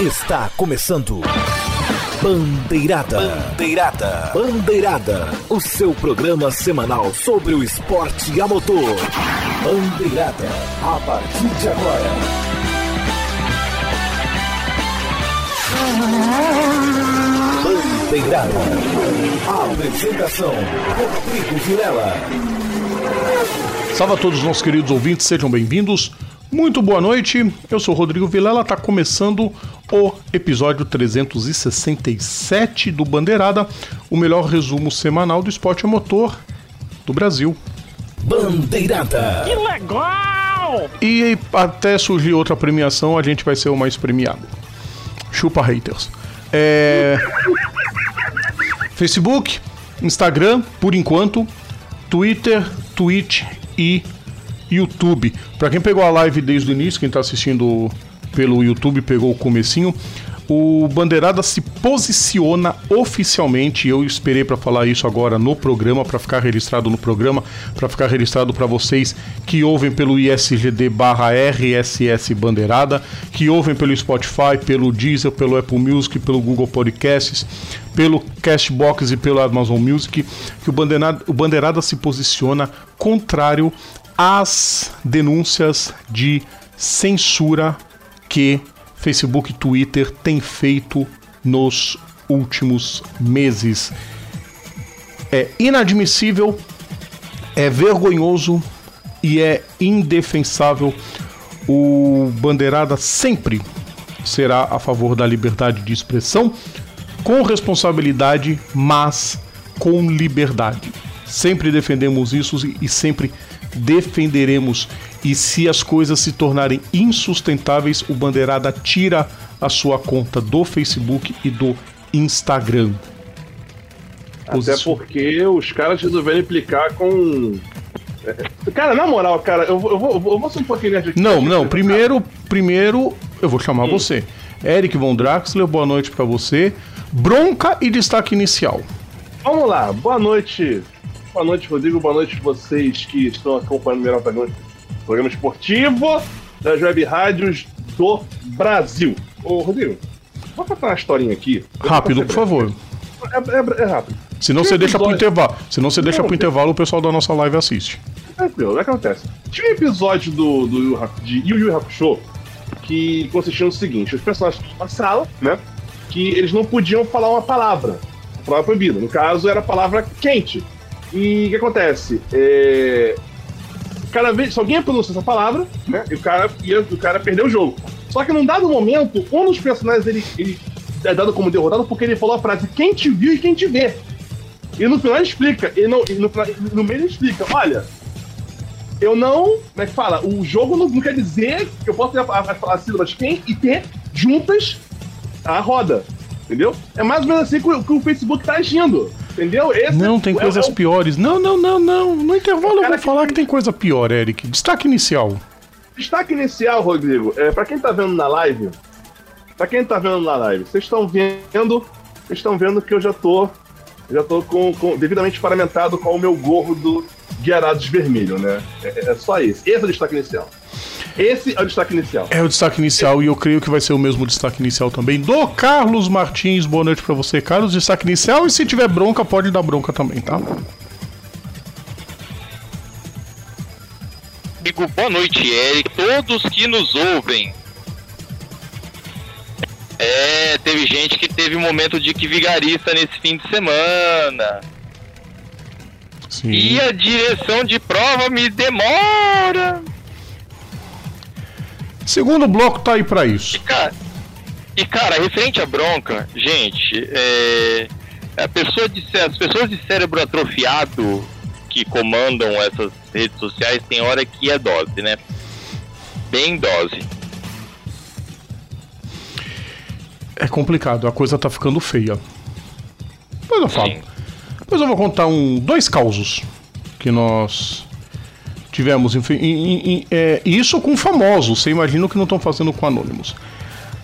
Está começando. Bandeirada. Bandeirada. Bandeirada. O seu programa semanal sobre o esporte a motor. Bandeirada. A partir de agora. Bandeirada. Apresentação: Rodrigo Vilela. Salve a todos os nossos queridos ouvintes, sejam bem-vindos. Muito boa noite, eu sou Rodrigo Vilela, está começando o episódio 367 do Bandeirada, o melhor resumo semanal do esporte a motor do Brasil. Bandeirada. Que legal! E até surgir outra premiação, a gente vai ser o mais premiado. Chupa haters. É... Facebook, Instagram, por enquanto, Twitter, Twitch e YouTube. Para quem pegou a live desde o início, quem está assistindo pelo YouTube pegou o comecinho, o Bandeirada se posiciona oficialmente. Eu esperei para falar isso agora no programa, para ficar registrado no programa, para ficar registrado para vocês que ouvem pelo ISGD/RSS Bandeirada, que ouvem pelo Spotify, pelo Deezer, pelo Apple Music, pelo Google Podcasts, pelo Cashbox e pelo Amazon Music, que o Bandeirada, o Bandeirada se posiciona contrário às denúncias de censura que Facebook e Twitter têm feito nos últimos meses. É inadmissível, é vergonhoso e é indefensável. O Bandeirada sempre será a favor da liberdade de expressão, com responsabilidade, mas com liberdade. Sempre defendemos isso e sempre defenderemos. E se as coisas se tornarem insustentáveis, o Bandeirada tira a sua conta do Facebook e do Instagram. Até porque os caras resolveram implicar com. É, cara, na moral, cara, eu, vou, eu vou, eu vou ser um pouquinho nerd aqui. Não, não, primeiro, primeiro eu vou chamar hum. você. Eric Von Draxler, boa noite para você. Bronca e destaque inicial. Vamos lá, boa noite, Boa noite, Rodrigo. Boa noite vocês que estão acompanhando o melhor programa, programa esportivo das web rádios do Brasil. Ô, Rodrigo, vou contar uma historinha aqui. Rápido, por favor. É, é, é rápido. Senão você deixa pro intervalo. Senão você deixa pro intervalo o pessoal da nossa live assiste. Tranquilo, o que acontece? Tinha um episódio do, do, de Yu Yu Hakusho que consistia no seguinte: os personagens na sala, né? Que eles não podiam falar uma palavra. A palavra proibida. No caso, era a palavra quente. E o que acontece? É... Cada vez, se alguém pronuncia essa palavra, né? E o cara, ia, o cara perdeu o jogo. Só que num dado momento, um dos personagens ele, ele é dado como derrotado porque ele falou a frase quem te viu e quem te vê. E no final ele explica, e no, no, no meio ele explica, olha, eu não. Como é que fala? O jogo não, não quer dizer que eu posso ter a, sílabas quem e ter juntas a roda. Entendeu? É mais ou menos assim que o, que o Facebook tá agindo. Entendeu? Esse não, tem é, coisas é, piores. Não, não, não, não. No intervalo eu vou falar que tem coisa pior, Eric. Destaque inicial. Destaque inicial, Rodrigo. É, pra quem tá vendo na live, pra quem tá vendo na live, vocês estão vendo. Vocês estão vendo que eu já tô. Já tô com, com, devidamente paramentado com o meu gorro do Guiarados Vermelho, né? É, é só esse. Esse é o destaque inicial. Esse é o destaque inicial. É o destaque inicial e eu creio que vai ser o mesmo destaque inicial também do Carlos Martins. Boa noite para você, Carlos. Destaque inicial e se tiver bronca, pode dar bronca também, tá? Amigo, boa noite, Eric. Todos que nos ouvem. É, teve gente que teve um momento de que vigarista nesse fim de semana. Sim. E a direção de prova me demora. Segundo bloco tá aí para isso. E cara, e cara, referente à bronca, gente, é, a pessoa de, as pessoas de cérebro atrofiado que comandam essas redes sociais tem hora que é dose, né? Bem dose. É complicado, a coisa tá ficando feia. Depois eu falo. Sim. Depois eu vou contar um, dois causos que nós Tivemos, enfim, em, em, é, isso com famosos, você imagina o que não estão fazendo com anônimos.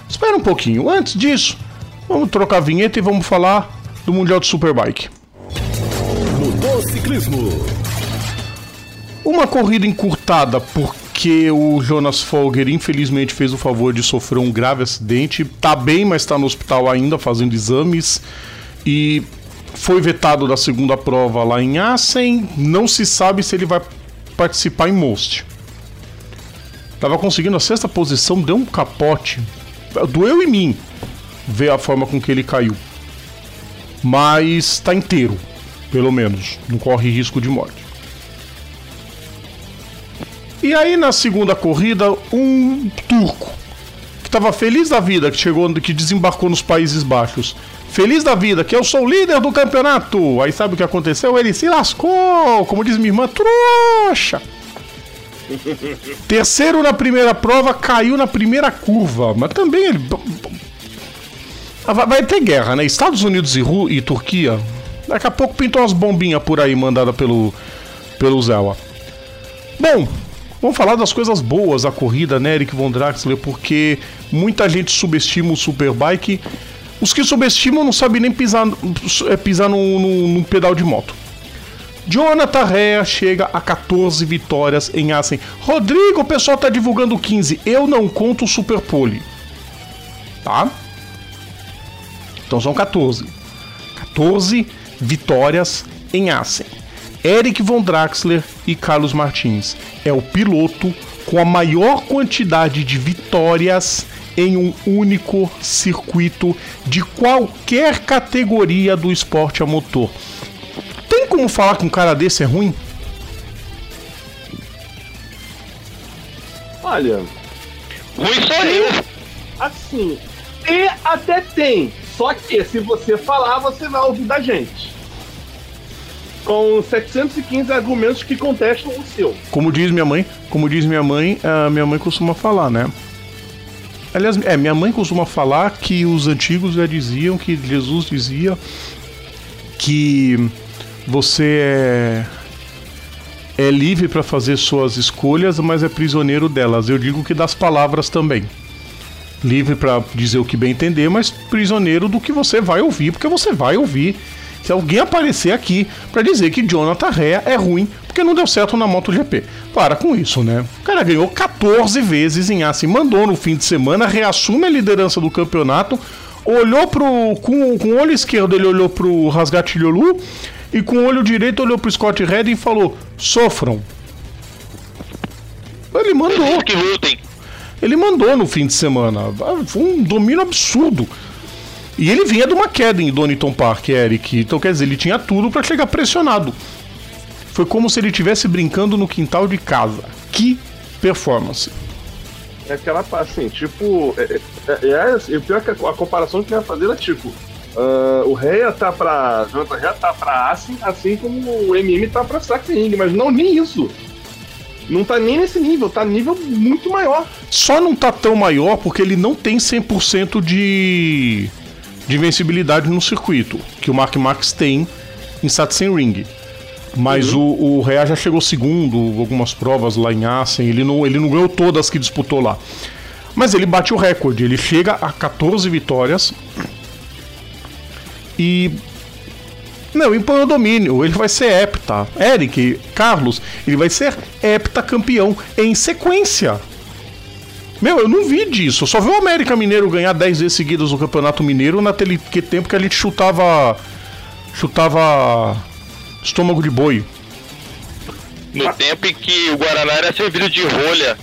Espera um pouquinho, antes disso, vamos trocar a vinheta e vamos falar do Mundial de Superbike. Motociclismo. Uma corrida encurtada por porque o Jonas Folger infelizmente fez o favor de sofrer um grave acidente. Tá bem, mas está no hospital ainda fazendo exames e foi vetado da segunda prova lá em Assen. Não se sabe se ele vai participar em Most. Tava conseguindo a sexta posição, deu um capote. Doeu em mim ver a forma com que ele caiu. Mas tá inteiro, pelo menos. Não corre risco de morte. E aí na segunda corrida, um turco que estava feliz da vida, que chegou, que desembarcou nos Países Baixos. Feliz da vida, que eu sou o líder do campeonato. Aí sabe o que aconteceu? Ele se lascou, como diz minha irmã, trouxa. Terceiro na primeira prova, caiu na primeira curva. Mas também ele. Vai ter guerra, né? Estados Unidos e, Ru e Turquia. Daqui a pouco pintou umas bombinhas por aí mandadas pelo, pelo Zewa. Bom, vamos falar das coisas boas da corrida, né, Eric Von Draxler? Porque muita gente subestima o Superbike. Os que subestimam não sabem nem pisar, é, pisar num, num, num pedal de moto. Jonathan Rea chega a 14 vitórias em Assen. Rodrigo, o pessoal tá divulgando 15. Eu não conto o Super Pole. Tá? Então são 14. 14 vitórias em Assen. Eric Von Draxler e Carlos Martins é o piloto com a maior quantidade de vitórias em um único circuito de qualquer categoria do esporte a motor. Tem como falar que um cara desse é ruim? Olha. Ruim sou eu. Assim, e até tem. Só que se você falar, você vai ouvir da gente. Com 715 argumentos que contestam o seu. Como diz minha mãe, como diz minha mãe, a minha mãe costuma falar, né? Aliás, é, minha mãe costuma falar que os antigos já diziam que Jesus dizia que você é, é livre para fazer suas escolhas, mas é prisioneiro delas. Eu digo que das palavras também. Livre para dizer o que bem entender, mas prisioneiro do que você vai ouvir, porque você vai ouvir. Se alguém aparecer aqui para dizer que Jonathan Rea é ruim porque não deu certo na MotoGP. Para com isso, né? O cara ganhou 14 vezes em Assen, mandou no fim de semana, reassume a liderança do campeonato, olhou pro. Com, com o olho esquerdo, ele olhou pro Rasgatilholu e com o olho direito olhou pro Scott Red e falou: sofram. Ele mandou. Que lutem. Ele mandou no fim de semana. Foi um domínio absurdo. E ele vinha de uma queda em Donington Park, Eric. Então, quer dizer, ele tinha tudo para chegar pressionado. Foi como se ele estivesse brincando no quintal de casa. Que performance. É aquela, assim, tipo. É, é, é, é pior que a, a comparação que eu ia fazer é tipo. Uh, o Reia tá pra. Jonathan Reia tá pra Assim, assim como o MM tá pra Saxing, mas não nem isso. Não tá nem nesse nível, tá nível muito maior. Só não tá tão maior porque ele não tem 100% de, de vencibilidade no circuito, que o Mark Marx tem em Satsing Ring. Mas uhum. o, o Rea já chegou segundo, algumas provas lá em Assen, ele não, ele não ganhou todas que disputou lá. Mas ele bate o recorde, ele chega a 14 vitórias. E não, impõe o domínio. Ele vai ser hepta. Eric, Carlos, ele vai ser hepta campeão em sequência. Meu, eu não vi disso. Eu só vi o América Mineiro ganhar 10 vezes seguidas no Campeonato Mineiro naquele tempo que a gente chutava. chutava. Estômago de boi. No tempo em que o Guaraná era servido de rolha.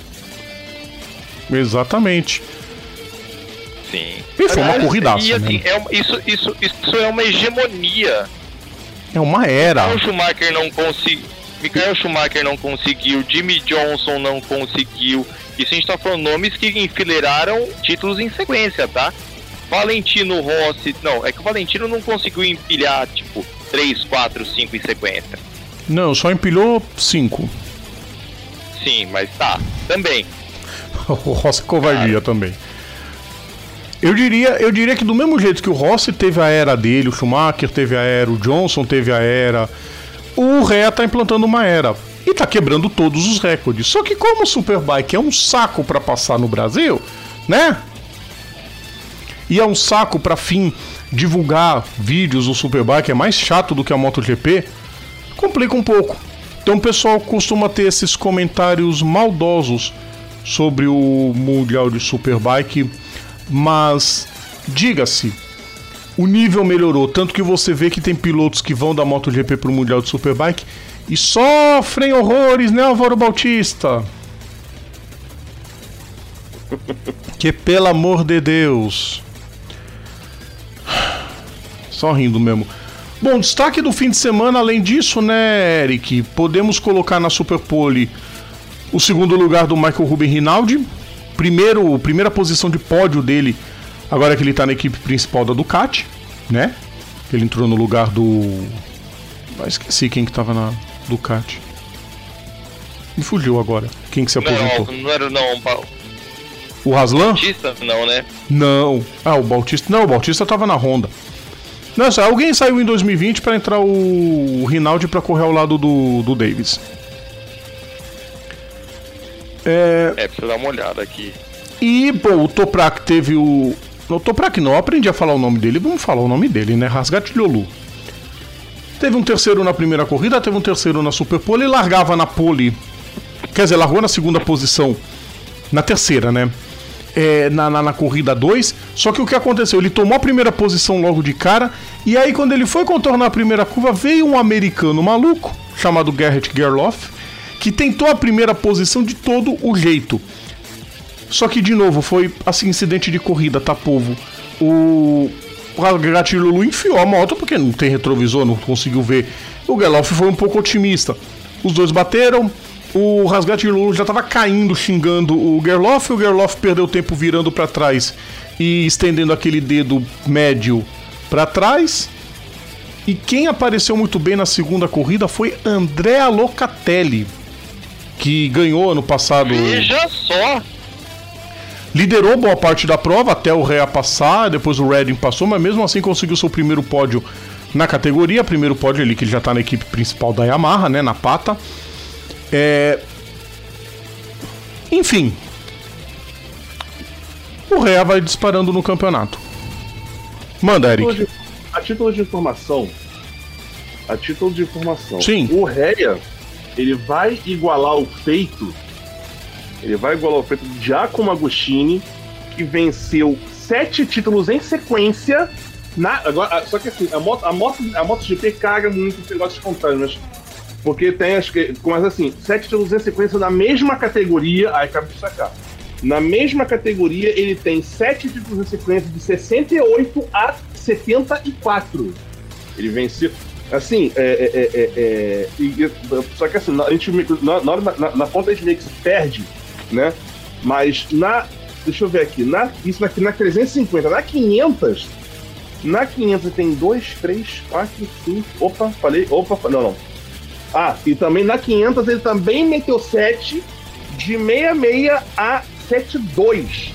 Exatamente. Sim. E foi uma corridaça. E assim, né? é, isso, isso, isso é uma hegemonia é uma era. Michael Schumacher não conseguiu. Michael Schumacher não conseguiu, Jimmy Johnson não conseguiu. Isso a gente tá falando nomes que enfileiraram títulos em sequência, tá? Valentino Rossi. Não, é que o Valentino não conseguiu empilhar, tipo, 3, 4, 5 em sequência. Não, só empilhou 5. Sim, mas tá, também. o Rossi covardia também. Eu diria, eu diria que do mesmo jeito que o Rossi teve a era dele, o Schumacher teve a era, o Johnson teve a era, o Rea tá implantando uma era e tá quebrando todos os recordes. Só que como o Superbike é um saco para passar no Brasil, né? E é um saco para fim divulgar vídeos do Superbike, é mais chato do que a MotoGP, complica um pouco. Então o pessoal costuma ter esses comentários maldosos sobre o Mundial de Superbike, mas diga-se, o nível melhorou, tanto que você vê que tem pilotos que vão da MotoGP para o Mundial de Superbike e sofrem horrores, né, Álvaro Bautista? Que pelo amor de Deus. Só rindo mesmo. Bom, destaque do fim de semana, além disso, né, Eric? Podemos colocar na Superpole o segundo lugar do Michael Ruben Rinaldi. Primeiro, primeira posição de pódio dele, agora que ele tá na equipe principal da Ducati, né? Ele entrou no lugar do. Ah, esqueci quem que tava na Ducati. Me fugiu agora. Quem que se aposentou? Não, não era não. O Raslan? Bautista não, né? Não. Ah, o Bautista. Não, o Bautista tava na Honda. Nossa, alguém saiu em 2020 para entrar o, o Rinaldi para correr ao lado do, do Davis. É... é, precisa dar uma olhada aqui. E, bom, o Toprak teve o. O Toprak não, aprendi a falar o nome dele. Vamos falar o nome dele, né? Rasgatilholu. Teve um terceiro na primeira corrida, teve um terceiro na Superpole e largava na pole. Quer dizer, largou na segunda posição. Na terceira, né? É, na, na, na, corrida 2. Só que o que aconteceu? Ele tomou a primeira posição logo de cara. E aí, quando ele foi contornar a primeira curva, veio um americano maluco, chamado Garrett Gerloff, que tentou a primeira posição de todo o jeito. Só que, de novo, foi assim, incidente de corrida, tá, povo? O, o Gatilulu enfiou a moto porque não tem retrovisor, não conseguiu ver. O Gerloff foi um pouco otimista. Os dois bateram, o Rasgatilulu já estava caindo, xingando o Gerloff. O Gerloff perdeu tempo virando para trás e estendendo aquele dedo médio para trás. E quem apareceu muito bem na segunda corrida foi Andrea Locatelli, que ganhou ano passado. Veja só! Liderou boa parte da prova até o Rea passar, depois o Redding passou, mas mesmo assim conseguiu seu primeiro pódio na categoria. Primeiro pódio ali que ele já está na equipe principal da Yamaha, né, na pata. É... Enfim. O Rea vai disparando no campeonato. Manda, Eric. A título de informação. A título de informação. Sim. O Rea, ele vai igualar o feito. Ele vai igualar o feito de Giacomo Agostini, que venceu sete títulos em sequência. Na, agora, só que assim, a moto, a moto, a MotoGP caga muito esse negócio espontâneo, mas porque tem as que. Começa assim, sete títulos em sequência na mesma categoria, aí cabe destacar. Na mesma categoria, ele tem sete títulos em sequência de 68 a 74. Ele venceu. Assim, é, é, é, é, é só que assim, a gente, na, na, na, ponta a gente meio que se perde, né? Mas na. Deixa eu ver aqui. Na, isso aqui na 350, na 500. Na 500 tem 2, 3, 4, 5. Opa, falei. Opa, não, não. Ah, e também na 500 ele também meteu 7 de 66 a 72.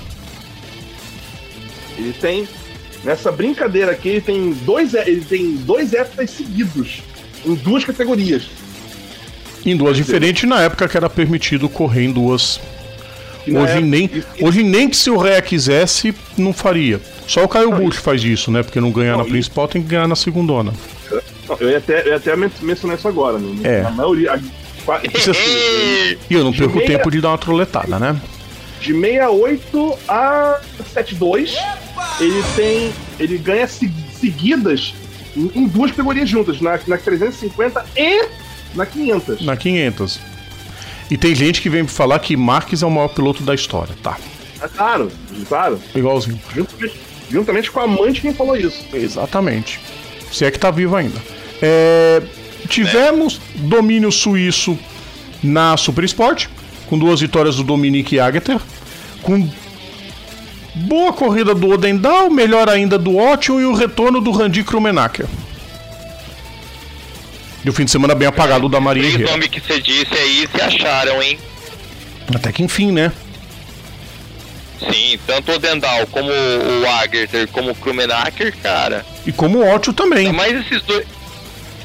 Ele tem nessa brincadeira aqui ele tem dois ele tem dois épocas seguidos em duas categorias. Em duas diferentes na época que era permitido correr em duas. Hoje época, nem, hoje nem que se o Ré quisesse, não faria. Só o Caio Bush faz isso, né? Porque não ganhar não, na principal tem que ganhar na segundona. Eu ia até, eu ia até mencionar isso agora, né? É. A maioria. A, assim, e eu não perco meia, tempo de dar uma troletada, né? De 68 a 72, ele tem. Ele ganha seguidas em, em duas categorias juntas, na, na 350 e na 500. Na 500. E tem gente que vem falar que Marques é o maior piloto da história, tá? É claro, claro. Igualzinho. Juntamente, juntamente com a mãe de quem falou isso. Exatamente. Se é que tá vivo ainda. É, tivemos domínio suíço na Super Sport, com duas vitórias do Dominique Ageter, com boa corrida do Odendal, melhor ainda do Ótimo e o retorno do Randy Krumenacker. E o fim de semana bem apagado da Maria Três nomes que você disse aí se acharam, hein? Até que enfim, né? Sim, tanto o Dendal como o Agerter, como o Krumenacker, cara. E como o Otto também. Mas esses dois.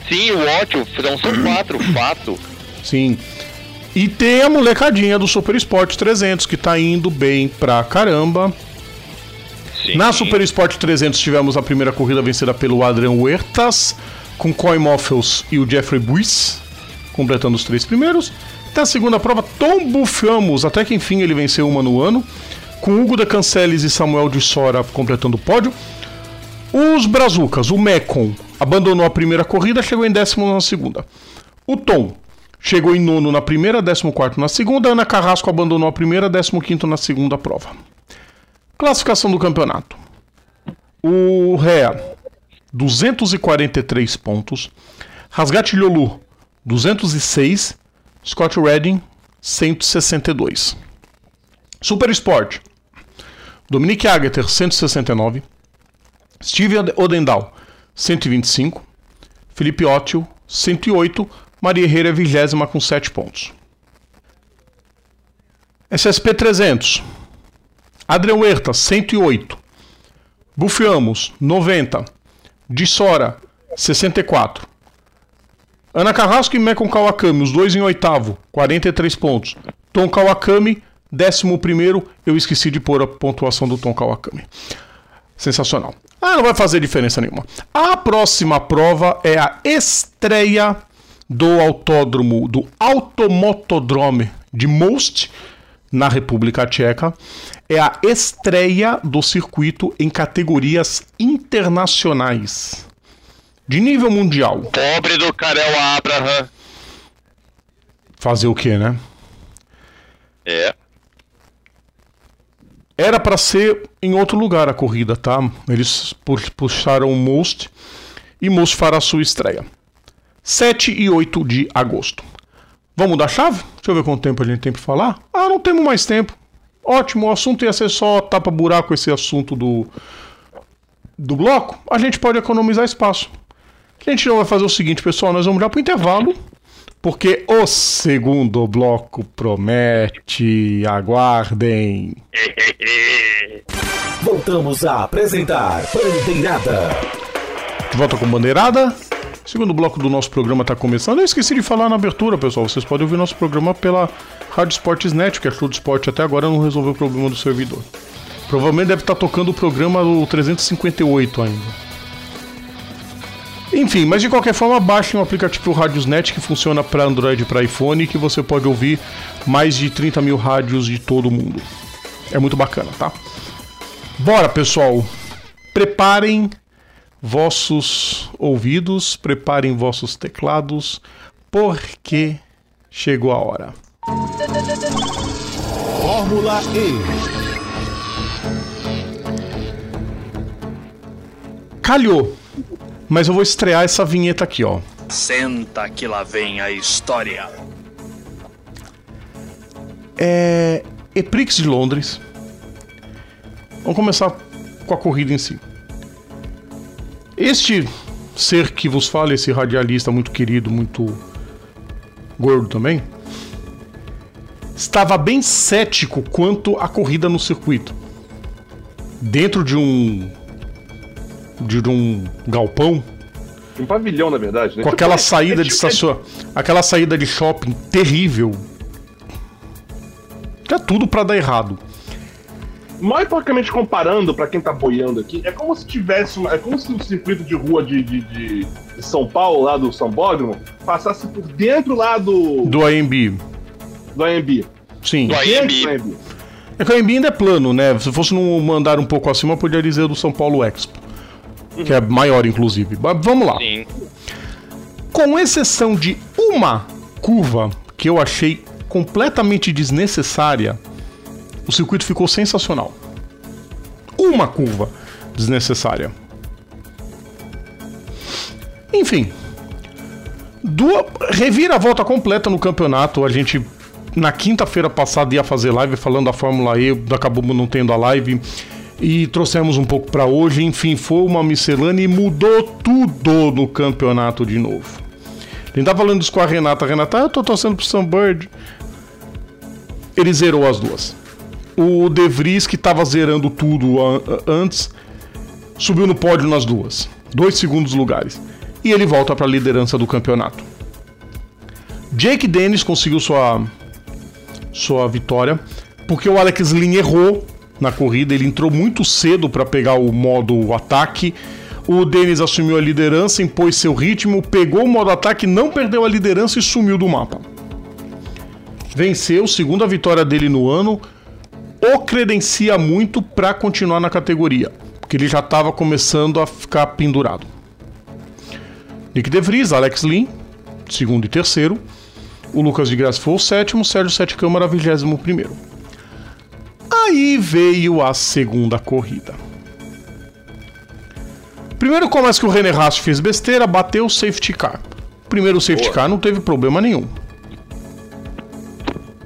Sim, o ótimo, então são quatro, fato. Sim. E tem a molecadinha do Super Sport 300 que tá indo bem pra caramba. Sim. Na Super Sport 300 tivemos a primeira corrida vencida pelo Adrian Huertas, com Coy Moffels e o Jeffrey Buiss. completando os três primeiros. Até a segunda prova, Tom Bufamos, até que enfim ele venceu uma no ano, com Hugo da Canceles e Samuel de Sora completando o pódio. Os Brazucas, o Mecon, abandonou a primeira corrida, chegou em décimo na segunda. O Tom chegou em nono na primeira, décimo quarto na segunda. Ana Carrasco abandonou a primeira, décimo quinto na segunda prova. Classificação do campeonato. O Rea, 243 pontos. Rasgate Lulu, 206. Scott Redding, 162. Super Sport. Dominique Ageter, 169. Steve Odendal, 125. Felipe Ótio, 108. Maria Herrera, vigésima, com 7 pontos. SSP 300. Adrian Huerta, 108. Bufiamos, 90. Dissora, 64. Ana Carrasco e Mekon Kawakami, os dois em oitavo, 43 pontos. Tom Kawakami, décimo primeiro. Eu esqueci de pôr a pontuação do Tom Kawakami. Sensacional. Ah, não vai fazer diferença nenhuma. A próxima prova é a estreia do autódromo, do Automotodrome de Most, na República Tcheca. É a estreia do circuito em categorias internacionais. De nível mundial. Pobre do Karel Abraham. Fazer o que, né? É. Era para ser em outro lugar a corrida, tá? Eles puxaram o Most e Most fará sua estreia. 7 e 8 de agosto. Vamos mudar a chave? Deixa eu ver quanto tempo a gente tem para falar. Ah, não temos mais tempo. Ótimo, o assunto ia ser só tapa-buraco esse assunto do, do bloco. A gente pode economizar espaço. A gente não vai fazer o seguinte, pessoal, nós vamos já pro intervalo, porque o segundo bloco promete. Aguardem. Voltamos a apresentar Bandeirada. De volta com Bandeirada. O segundo bloco do nosso programa está começando. Eu esqueci de falar na abertura, pessoal. Vocês podem ouvir nosso programa pela Rádio Esportes Net, que é show de esporte até agora não resolveu o problema do servidor. Provavelmente deve estar tá tocando o programa do 358 ainda. Enfim, mas de qualquer forma, baixem o aplicativo Radiosnet que funciona para Android e para iPhone que você pode ouvir mais de 30 mil rádios de todo mundo. É muito bacana, tá? Bora, pessoal! Preparem vossos ouvidos, preparem vossos teclados, porque chegou a hora. Fórmula E. Calhou, mas eu vou estrear essa vinheta aqui, ó. Senta que lá vem a história. É. Eprix de Londres. Vamos começar com a corrida em si. Este ser que vos fala, esse radialista muito querido, muito gordo também, estava bem cético quanto à corrida no circuito. Dentro de um de um galpão, Um pavilhão, na verdade, né? com Tipo, aquela é- saída é de tipo- estação, aquela saída de shopping terrível. Tinha tudo pra dar errado. Mais praticamente comparando pra quem tá boiando aqui, é como se tivesse uma, é como se o circuito de rua de, de, de- de São Paulo, lá do Sambódromo, passasse por dentro lá do, Do AMB. do AMB. Sim. Do AMB. do AMB. É que o AMB ainda é plano, né? Se fosse num mandar um pouco acima, eu poderia dizer do São Paulo Expo. Que é maior, inclusive. Mas vamos lá. Sim. Com exceção de uma curva que eu achei completamente desnecessária, o circuito ficou sensacional. Uma curva desnecessária. Enfim. Duas, reviravolta completa no campeonato. A gente, na quinta-feira passada, ia fazer live falando da Fórmula E, acabamos não tendo a live. E trouxemos um pouco pra hoje. Enfim, foi uma miscelânea e mudou tudo no campeonato de novo. A gente tá falando isso com a Renata. A Renata, ah, eu tô torcendo pro Sunbird. Ele zerou as duas. O De Vries, que tava zerando tudo an- antes, subiu no pódio nas duas. Dois segundos lugares. E ele volta pra liderança do campeonato. Jake Dennis conseguiu sua, sua vitória, porque o Alex Lin errou na corrida. Ele entrou muito cedo para pegar o modo ataque. O Denis assumiu a liderança, impôs seu ritmo, pegou o modo ataque, não perdeu a liderança e sumiu do mapa. Venceu, segunda vitória dele no ano, o credencia muito para continuar na categoria, porque ele já estava começando a ficar pendurado. Nick De Vries, Alex Lin, segundo e terceiro. O Lucas de Graça foi o sétimo, Sérgio Sete Câmara, vigésimo primeiro. Aí veio a segunda corrida. Primeiro começa que o René Rast fez besteira, bateu o safety car. Primeiro safety Boa. car não teve problema nenhum.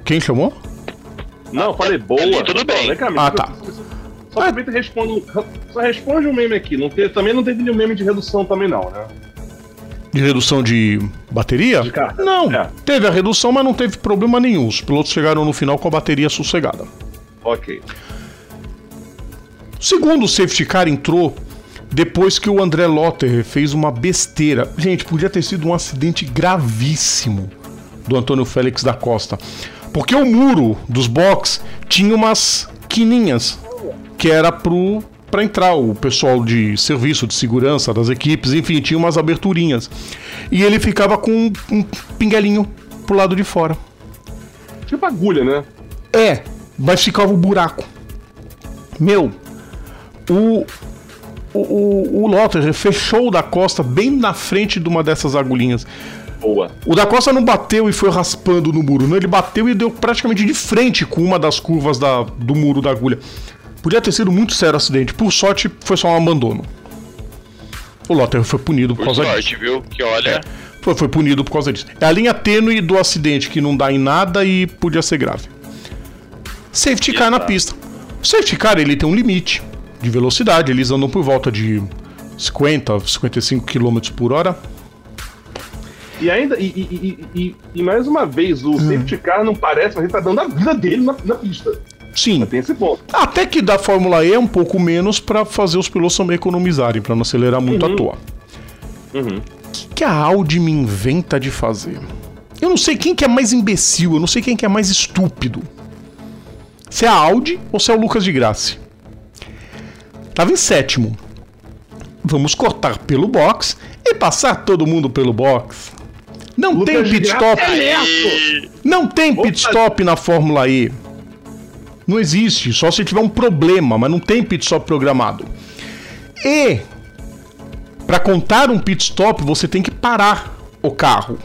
Quem chamou? Não, falei boa. Tudo bem. Vem cá, Ah, tá. Só aproveita e responde. Só responde um meme aqui. Não teve, também não teve nenhum meme de redução também, não, né? De redução de bateria? De. Não, É. teve a redução, mas não teve problema nenhum. Os pilotos chegaram no final com a bateria sossegada. Ok. O segundo safety car entrou depois que o André Lotter fez uma besteira. Gente, podia ter sido um acidente gravíssimo do Antônio Félix da Costa. Porque o muro dos box tinha umas quininhas que era pro para entrar o pessoal de serviço, de segurança das equipes, enfim, tinha umas aberturinhas. E ele ficava com um, um pinguelinho pro lado de fora. Tipo agulha, né? É, mas ficava o buraco. Meu, o. O, o, Lotter fechou o da Costa bem na frente de uma dessas agulhinhas. Boa. O da Costa não bateu e foi raspando no muro, não. Ele bateu e deu praticamente de frente com uma das curvas da, do muro da agulha. Podia ter sido muito sério o acidente. Por sorte, foi só um abandono. O Lotter foi punido por, Por causa disso. sorte, viu? Que olha. Foi, foi punido por causa disso. É a linha tênue do acidente que não dá em nada e podia ser grave. Safety car na pista. O safety car ele tem um limite de velocidade, eles andam por volta de 50, 55 km por hora. E ainda, e, e, e, e, mais uma vez, Hum. o safety car não parece, mas ele tá dando a vida dele na, na pista. Sim, Tem esse ponto. até que da Fórmula E é um pouco menos para fazer os pilotos também economizarem, para não acelerar muito à toa. Uhum. O que, que a Audi me inventa de fazer? Eu não sei quem que é mais imbecil, eu não sei quem que é mais estúpido. Se é a Audi ou se é o Lucas de Graça. Tava em sétimo. Vamos cortar pelo box e passar todo mundo pelo box. Não Lucas tem pit stop. é. Não tem pit stop na Fórmula E. Não existe, só se tiver um problema, mas não tem pit stop programado. E para contar um pit stop, você tem que parar o carro.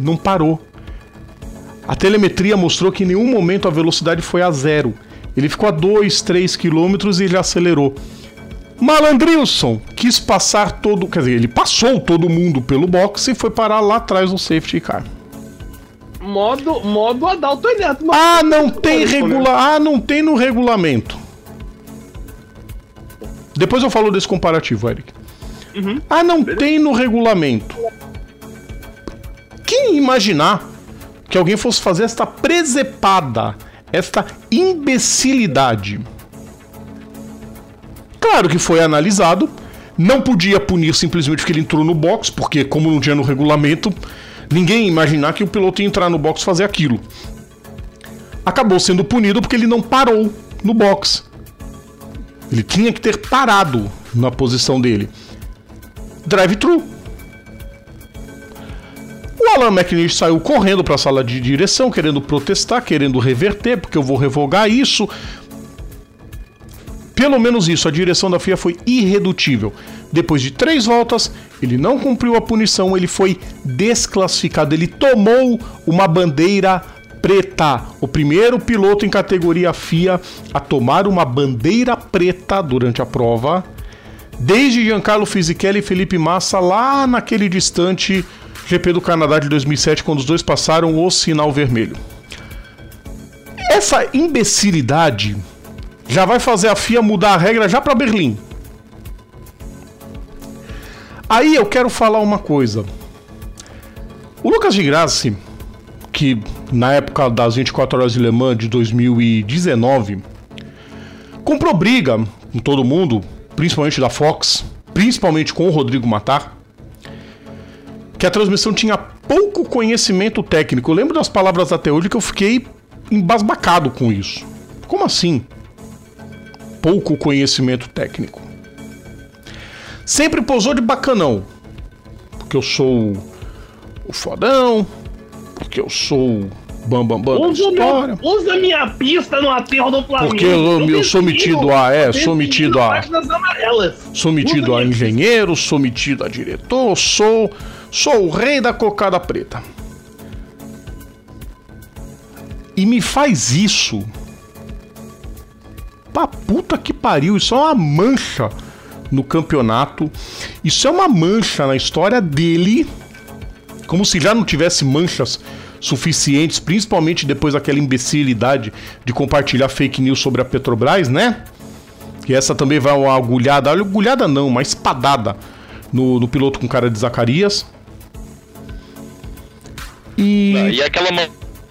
Não parou. A telemetria mostrou que em nenhum momento a velocidade foi a zero. Ele ficou a 2, 3 quilômetros e ele acelerou. Malandrilson quis passar todo. Quer dizer, ele passou todo mundo pelo box e foi parar lá atrás do safety car. Modo, modo Adalto Neto. mas- Ah, não tem regula... Ah, não tem no regulamento. Depois eu falo desse comparativo, Eric. Ah, não tem no regulamento. Quem imaginar que alguém fosse fazer esta presepada, esta imbecilidade? Claro que foi analisado. Não podia punir simplesmente porque ele entrou no box, porque como não tinha no regulamento, ninguém ia imaginar que o piloto ia entrar no box fazer aquilo acabou sendo punido porque ele não parou no box. Ele tinha que ter parado na posição dele. Drive-thru. O Alan McNish saiu correndo para a sala de direção, querendo protestar, querendo reverter, porque eu vou revogar isso. Pelo menos isso, a direção da FIA foi irredutível. Depois de três voltas, ele não cumpriu a punição, ele foi desclassificado. Ele tomou uma bandeira preta. O primeiro piloto em categoria FIA a tomar uma bandeira preta durante a prova. Desde Giancarlo Fisichella e Felipe Massa, lá naquele distante GP do Canadá de 2007, quando os dois passaram o sinal vermelho. Essa imbecilidade já vai fazer a FIA mudar a regra já para Berlim. Aí eu quero falar uma coisa. O Lucas de Grassi, que na época das 24 horas de Le Mans de 2019, comprou briga com todo mundo, principalmente da Fox, principalmente com o Rodrigo Matar, que a transmissão tinha pouco conhecimento técnico. Eu lembro das palavras até hoje que eu fiquei embasbacado com isso. Como assim? Pouco conhecimento técnico. Sempre posou de bacanão. Porque eu sou o fodão, porque eu sou bam, bam da Usa, história. meu- usa minha pista no aterro do Flamengo. Porque eu, eu sou defino- metido a. É, eu sou metido a. Sou metido a minha engenheiro, sou metido a diretor, sou. Sou o rei da cocada preta. E me faz isso. Pra puta que pariu, isso é uma mancha no campeonato. Isso é uma mancha na história dele. Como se já não tivesse manchas suficientes, principalmente depois daquela imbecilidade de compartilhar fake news sobre a Petrobras, né? Que essa também vai uma agulhada, agulhada não, uma espadada no, no piloto com cara de Zacarias. E. E aquela mão.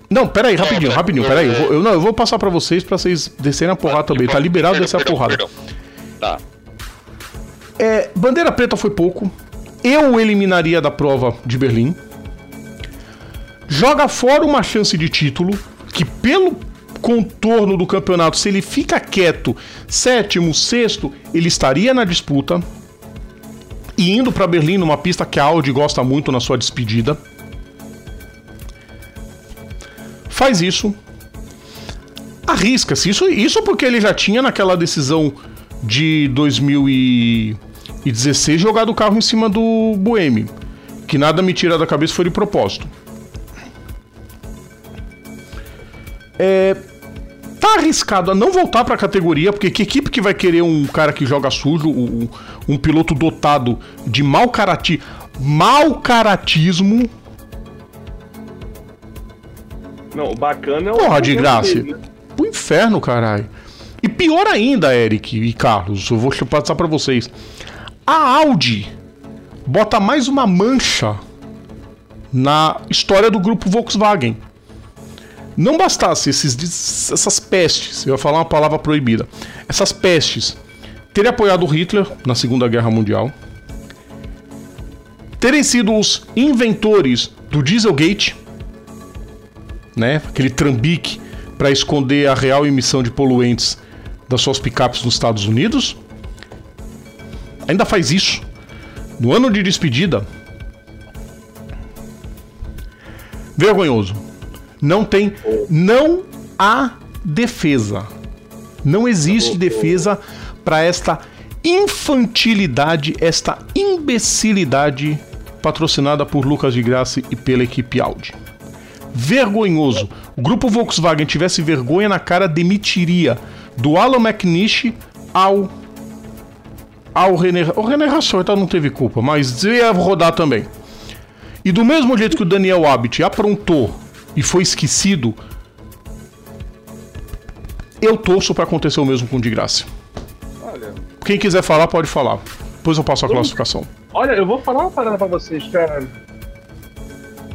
Não, peraí, rapidinho, rapidinho, peraí. Eu, vou- eu, não, eu vou passar pra vocês pra vocês descerem a porrada também. Tá liberado descer a porrada. perdão. Tá. É, bandeira preta foi pouco. Eu o eliminaria da prova de Berlim. Joga fora uma chance de título, que pelo contorno do campeonato, se ele fica quieto, sétimo, sexto, ele estaria na disputa. E indo pra Berlim numa pista que a Audi gosta muito na sua despedida. Faz isso. Arrisca-se. Isso, isso porque ele já tinha naquela decisão de 2016 jogado o carro em cima do Boemi. Que nada me tira da cabeça foi de propósito. É, tá arriscado a não voltar pra categoria, porque que equipe que vai querer um cara que joga sujo, um, um piloto dotado de mau carati, mau caratismo? Não, o bacana é o. Porra, de graça. dele, né? Pro inferno, caralho. E pior ainda, Eric e Carlos, eu vou passar pra vocês. A Audi bota mais uma mancha na história do grupo Volkswagen. Não bastasse esses, essas pestes, eu ia falar uma palavra proibida, essas pestes terem apoiado Hitler na Segunda Guerra Mundial, terem sido os inventores do Dieselgate, né? Aquele trambique para esconder a real emissão de poluentes das suas picapes nos Estados Unidos. Ainda faz isso. No ano de despedida. Vergonhoso. Não tem. Não há defesa. Não existe defesa para esta infantilidade, esta imbecilidade patrocinada por Lucas de Graça e pela equipe Audi vergonhoso. O grupo Volkswagen tivesse vergonha na cara, demitiria do Alan McNish ao ao René, o René Rassorta não teve culpa, mas ia rodar também. E do mesmo jeito que o Daniel Abbott aprontou e foi esquecido, eu torço para acontecer o mesmo com o de graça. Olha, Quem quiser falar pode falar. Depois eu passo a classificação. olha, eu vou falar uma parada pra vocês, cara.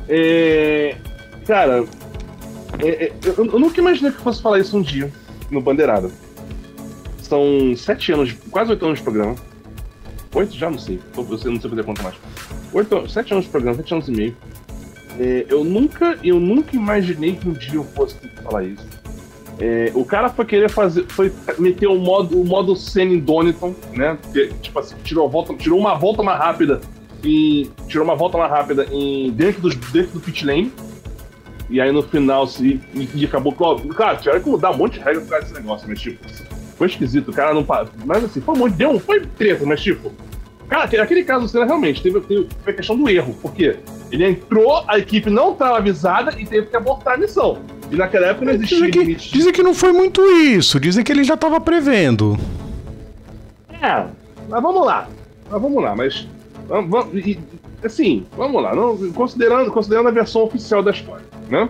É. Cara, é- é- eu, nunca imaginei que eu fosse falar isso um dia no Bandeirada. São sete anos, quase oito anos de programa. Oito já não sei. Eu não sei fazer conta mais. Oito, sete anos de programa, sete anos e meio. É, eu nunca, eu nunca imaginei que um dia eu fosse falar isso. É, o cara foi querer fazer, foi meter o modo, o modo Senna em Donington, né? Tipo assim, tirou, volta, tirou uma volta mais rápida e tirou uma volta mais rápida em dentro, dos, dentro do pit lane. E aí no final se, e, e acabou. Cara, tiveram que mudar um monte de regra por causa desse negócio, mas tipo, foi esquisito, o cara não. Mas assim, foi um monte, deu um, foi treta, mas tipo. Cara, aquele- caso do Senna realmente teve, teve, foi questão do erro, porque ele entrou, a equipe não estava avisada e teve que abortar a missão. E naquela época não existia Dizem que, de- dizem que não foi muito isso, dizem que ele já tava prevendo. É, mas vamos lá. Mas vamos lá, mas. Vamos, vamos- e- assim, vamos lá. Não, considerando, considerando a versão oficial da história, né?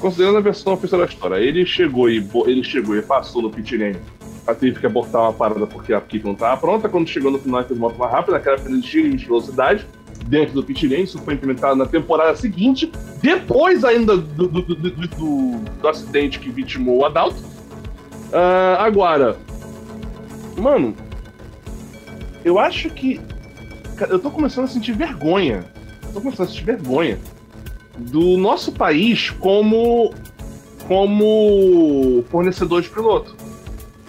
Considerando a versão oficial da história, ele chegou e ele chegou e passou no pit. A teve que abortar uma parada porque a equipe não estava pronta. Quando chegou no final, fez moto mais rápida, naquela época existia limite de velocidade dentro do pit. Isso foi implementado na temporada seguinte, depois ainda do, do, do, do- do- acidente que vitimou o Adalto. Ah, agora, mano, eu acho que. Eu tô começando a sentir vergonha. Eu tô começando a sentir vergonha do nosso país como. como fornecedor de piloto.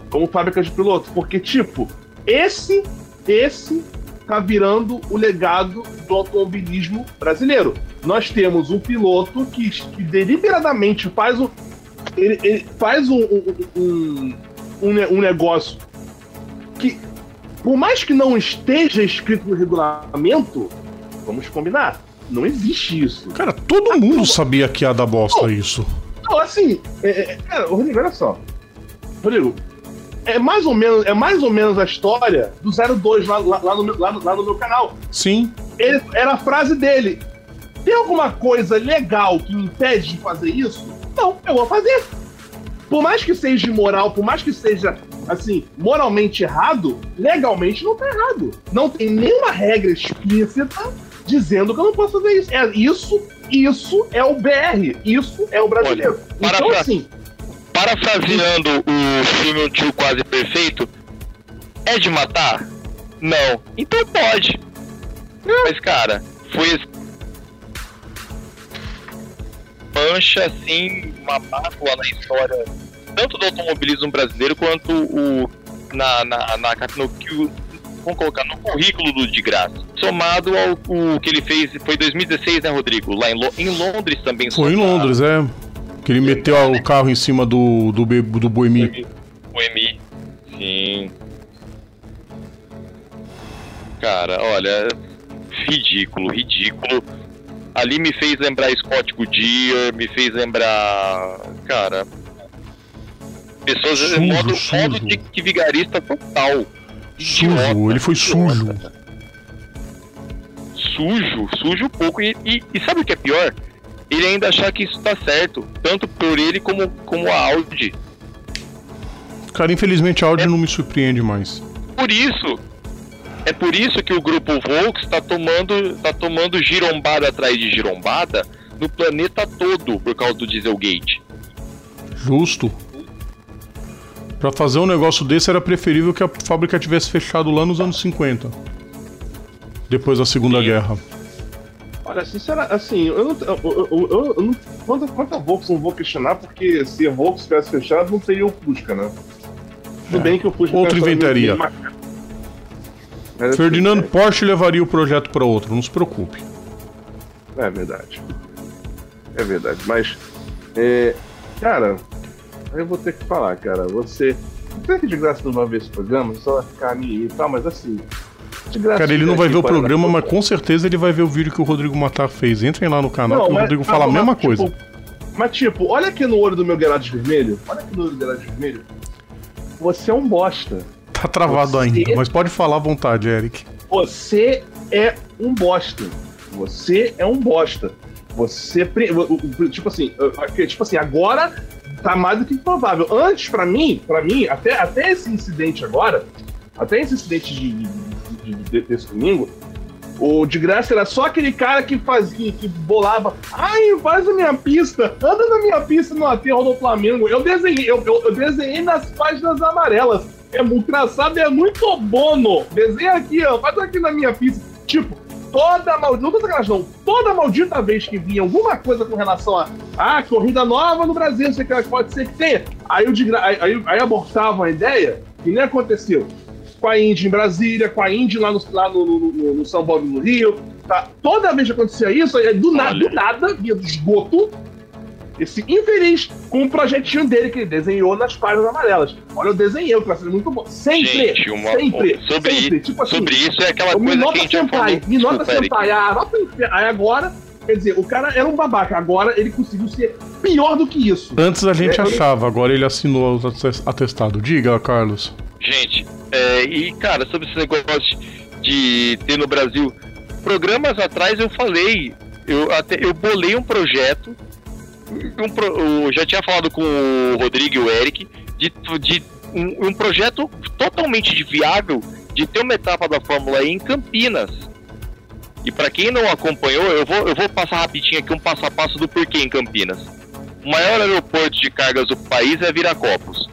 Como fábrica de piloto. Porque, tipo, esse. esse tá virando o legado do automobilismo brasileiro. Nós temos um piloto que, que deliberadamente faz um, ele, ele faz um, um, um, um negócio que, por mais que não esteja escrito no regulamento, vamos combinar, não existe isso. Cara, todo mundo sabia que ia dar bosta isso. Não, assim, é, é, cara, Rodrigo, olha só. Rodrigo, é mais ou menos, é mais ou menos a história do 02 lá, lá, lá, no, meu, lá, lá no meu canal. Sim. Ele, era a frase dele. Tem alguma coisa legal que me impede de fazer isso? Não, eu vou fazer. Por mais que seja imoral, por mais que seja, assim, moralmente errado, legalmente não tá errado. Não tem nenhuma regra explícita dizendo que eu não posso fazer isso. É isso, isso é o BR, isso é o brasileiro. Olha, então, assim. Parafraseando o filme O Tio Quase Perfeito, é de matar? Não. Então pode. Mas, cara, foi mancha, assim, uma mácula na história, tanto do automobilismo brasileiro quanto o, na, na, na, no, vamos colocar, no currículo do de graça. Somado ao o que ele fez, foi 2016, né, Rodrigo? Lá em, Lo, em Londres também. Foi em Londres, é. Que ele meteu o carro em cima do, do, do Boemi. Boemi, sim. Cara, olha, ridículo, ridículo ali me fez lembrar Scott Goodyear, me fez lembrar. Cara. Pessoas. Sujo, modo, sujo. modo de, de vigarista total. Sujo, Idiota, ele foi sujo. Sujo, sujo um pouco. E, e, e sabe o que é pior? Ele ainda achar que isso tá certo. Tanto por ele como, como a Audi. Cara, infelizmente a Audi não me surpreende mais. Por isso, é por isso que o grupo Volks está tomando, tá tomando girombada atrás de girombada no planeta todo por causa do Dieselgate. Justo. Pra fazer um negócio desse era preferível que a fábrica tivesse fechado lá nos anos 50. Depois da Segunda Sim. Guerra. Olha, sinceramente, assim, eu não. Eu, eu, eu, não quanto, quanto a Volks não vou questionar, porque se a Volks tivesse fechado, não teria o Fusca, né? Tudo É. bem que o Fusca. Outra inventaria. assim, Ferdinando Porsche levaria o projeto para outro, não se preocupe. É, é verdade. É verdade. Mas, é, cara, eu vou ter que falar, cara. Você. Será que de graça não vai ver esse programa? Só vai ficar ali e tal, mas assim. De graça. Cara, ele não vai ver o programa, mas com certeza ele vai ver o vídeo que o Rodrigo Matar fez. Entrem lá no canal que o Rodrigo fala a mas, mesma tipo, coisa. Mas, tipo, olha aqui no olho do meu Gerard vermelho. Olha aqui no olho do Gerard vermelho. Você é um bosta. Tá travado Você- ainda, mas pode falar à vontade, Eric. Você é um bosta. Você é um bosta. Você. Tipo assim, tipo assim, agora tá mais do que provável. Antes, pra mim, para mim, até, até esse incidente agora, até esse incidente de, de- de- de- desse domingo, o de graça era só aquele cara que fazia, que bolava. Ai, faz a minha pista, anda na minha pista no aterro do Flamengo. Eu desenhei, eu, eu- eu desenhei nas páginas amarelas. É muito engraçado, é muito bono. Desenha aqui, ó, faz aqui na minha pista. Tipo, toda maldita. Não tô sacanagem, não. Toda maldita vez que vinha alguma coisa com relação a. Ah, corrida nova no Brasil, não sei o que pode ser que tenha. Aí, gra- aí, aí, abortavam a ideia, e nem aconteceu com a Indy em Brasília, com a Indy lá no, lá no, no- no- São Paulo no Rio. Tá? Toda vez que acontecia isso, do, nada, do nada, via do esgoto, esse infeliz com um projetinho dele que ele desenhou nas páginas amarelas. Olha, eu desenhei, o que vai ser muito bom. Sempre! Gente, uma- sempre! sobre, sempre. Tipo assim, sobre isso é aquela o coisa que a Minota gente já falou. Senpai, Minota Desculpa, Eric. Senpai, ah. Aí agora, quer dizer, o cara era um babaca, agora ele conseguiu ser pior do que isso. Antes a gente É, eu- achava, agora ele assinou o ates- atestado. Diga, Carlos. Gente, é, e cara, sobre esse negócio de ter no Brasil, programas atrás eu falei, eu até eu bolei um projeto, um já tinha falado com o Rodrigo e o Eric, de, de um, um projeto totalmente viável de ter uma etapa da Fórmula E em Campinas. E para quem não acompanhou, eu vou, eu vou passar rapidinho aqui um passo a passo do porquê em Campinas. O maior aeroporto de cargas do país é Viracopos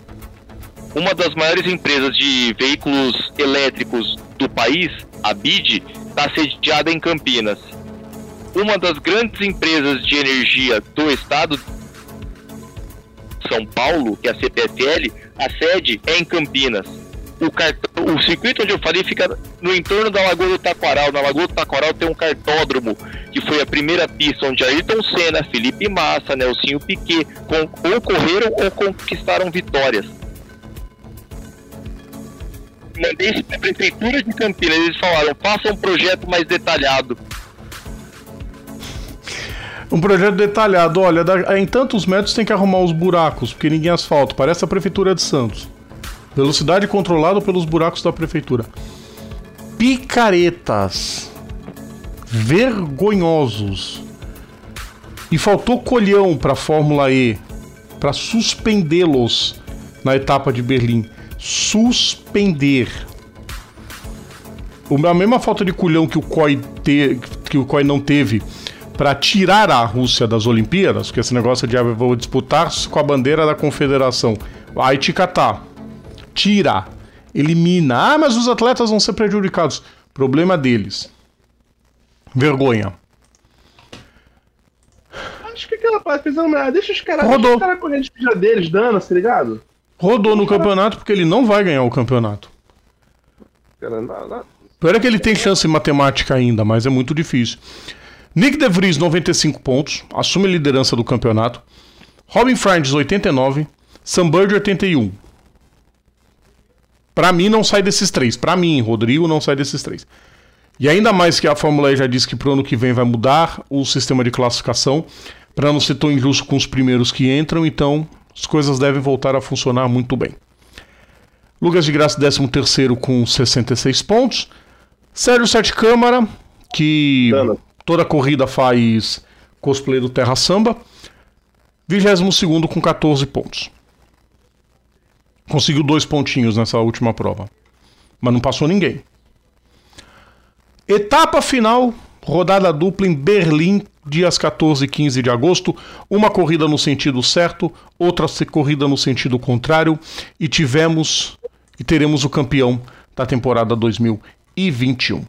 uma das maiores empresas de veículos elétricos do país, a BID, está sediada em Campinas. Uma das grandes empresas de energia do estado São Paulo, que é a CPFL, a sede é em Campinas. o, cartão, o circuito onde eu falei fica no entorno da Lagoa do Taquaral. Na Lagoa do Taquaral tem um cartódromo, que foi a primeira pista onde Ayrton Senna, Felipe Massa, Nelsinho Piquet com, ou correram ou conquistaram vitórias. Mandei isso para a Prefeitura de Campinas, eles falaram, faça um projeto mais detalhado. Um projeto detalhado, olha, da- em tantos metros tem que arrumar os buracos, porque ninguém asfalta, parece a Prefeitura de Santos. Velocidade controlada pelos buracos da Prefeitura. Picaretas. Vergonhosos. E faltou colhão para a Fórmula E, para suspendê-los na etapa de Berlim. Suspender. A mesma falta de culhão que o COI, te- que o COI não teve para tirar a Rússia das Olimpíadas, porque esse negócio de ah, vou disputar com a bandeira da confederação. Aí te catar. Tira. Elimina. Ah, mas os atletas vão ser prejudicados. Problema deles. Vergonha. Acho que aquela parte pensando, ah, deixa os caras Rodou. caras correr de deles, dando, tá ligado? Rodou no campeonato porque ele não vai ganhar o campeonato. Cara, não, não. Pior é que ele tem chance em matemática ainda, mas é muito difícil. Nick De Vries, 95 pontos, assume a liderança do campeonato. Robin Friends, 89. Sam Bird, 81. Pra mim, não sai desses três. Pra mim, Rodrigo, não sai desses três. E ainda mais que a Fórmula E já disse que pro ano que vem vai mudar o sistema de classificação para não ser tão injusto com os primeiros que entram, então as coisas devem voltar a funcionar muito bem. Lucas de Graça, 13 com 66 pontos. Sérgio Sete Câmara, que Dana. Toda corrida faz cosplay do Terra Samba. 22 com 14 pontos. Conseguiu dois pontinhos nessa última prova. Mas não passou ninguém. Etapa final, rodada dupla em Berlim, dias 14 e 15 de agosto. Uma corrida no sentido certo, outra corrida no sentido contrário. E tivemos e teremos o campeão da temporada 2021.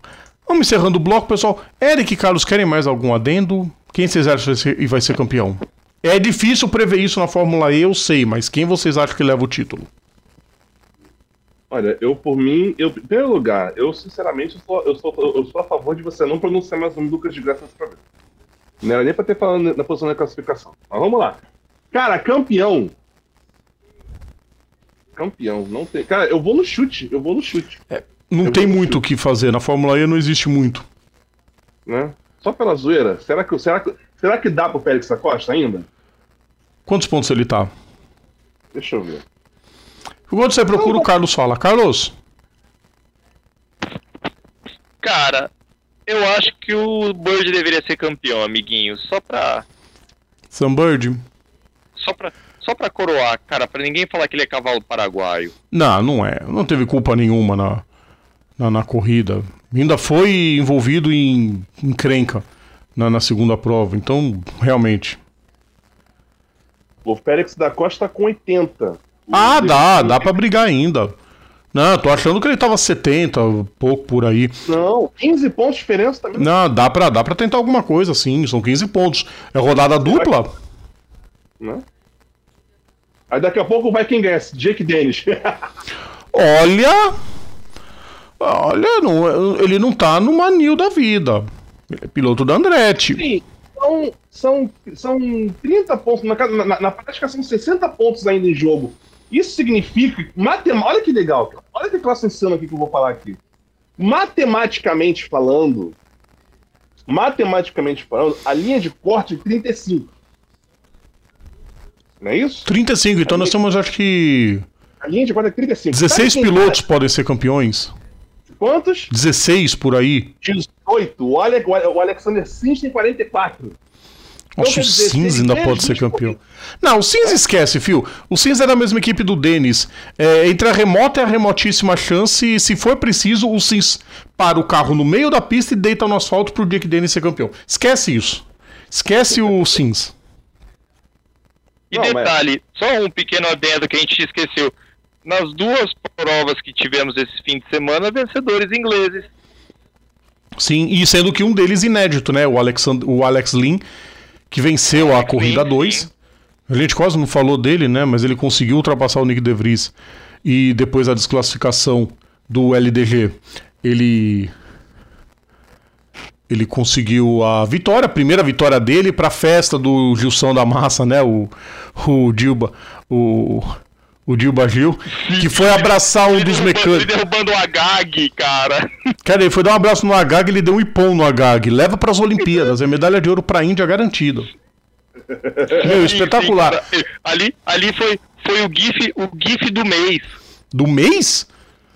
Vamos encerrando o bloco, pessoal. Eric e Carlos, querem mais algum adendo? Quem vocês acham que vai ser- e vai ser campeão? É difícil prever isso na Fórmula E, eu sei, mas quem vocês acham que leva o título? Olha, eu por mim, eu, em primeiro lugar, eu sinceramente eu sou, eu, sou, eu sou a favor de você não pronunciar mais o nome do Lucas de Graça nesse programa. Não era nem pra ter falado na posição da classificação. Mas vamos lá. Cara, campeão. Campeão, não tem. Cara, eu vou no chute, eu vou no chute, Não Eu tem muito o que fazer. Na Fórmula E não existe muito. né? Só pela zoeira. Será que, será que, será que dá pro Félix Acosta ainda? Quantos pontos ele tá? Deixa eu ver. Quando você procura, o Carlos fala. Carlos, Cara, eu acho que o Bird deveria ser campeão, amiguinho. Só pra. Sunbird. Só pra. Só pra coroar, cara, pra ninguém falar que ele é cavalo paraguaio. Não, não é. Não teve culpa nenhuma na, na, na corrida. Ainda foi envolvido em encrenca na, na segunda prova. Então, realmente. O Félix da Costa com 80. Ah, dá, dá pra brigar ainda. Não, tô achando que ele tava 70, pouco por aí. Não, 15 pontos de diferença também. Não, dá pra, dá pra tentar alguma coisa, sim. São 15 pontos. É rodada dupla? Né? Aí daqui a pouco vai quem ganha? Jake Dennis. Olha. Olha, não, ele não tá no manil da vida. Ele é piloto da Andretti. Sim, são, são, são 30 pontos. Na, na, na prática, são 60 pontos ainda em jogo. Isso significa. Matem... Olha que legal. cara. Olha que classe insana aqui que eu vou falar aqui. Matematicamente falando. Matematicamente falando, a linha de corte é 35. Não é isso? 35, então nós temos acho que A linha de corte é 35. 16 Sabe quem pilotos podem ser campeões. Quantos? 16 por aí. 18. O, Ale... o Alexander Sims tem 44. Nossa, quer o dizer, Sims ainda pode ser campeão. Não, o Sims esquece, fio. O Sims é da mesma equipe do Denis. É, entre a remota e a remotíssima chance, se for preciso, o Sims para o carro no meio da pista e deita no asfalto pro Dick Dennis ser campeão. Esquece isso. Esquece o Sims. E Não, mas- detalhe, só um pequeno adendo que a gente esqueceu. Nas duas provas que tivemos esse fim de semana, vencedores ingleses. Sim, e sendo que um deles inédito, né? O, Alexand o Alex Lin, que venceu a corrida Lin, 2. sim. A gente quase não falou dele, né? Mas ele conseguiu ultrapassar o Nick De Vries. e depois a desclassificação do LDG, ele ele conseguiu a vitória, a primeira vitória dele para a festa do Gilson da Massa, né? O, o Dilba, o, o Dilba Gil, que foi abraçar um dos mecânicos. Ele derrubando o Agag, cara. Cara, ele foi dar um abraço no Agag, ele deu um ipom no Agag. Leva para as Olimpíadas, é medalha de ouro para a Índia garantida. Meu, espetacular. Sim, cara. ali, ali foi, foi o GIF, o GIF do mês. Do mês?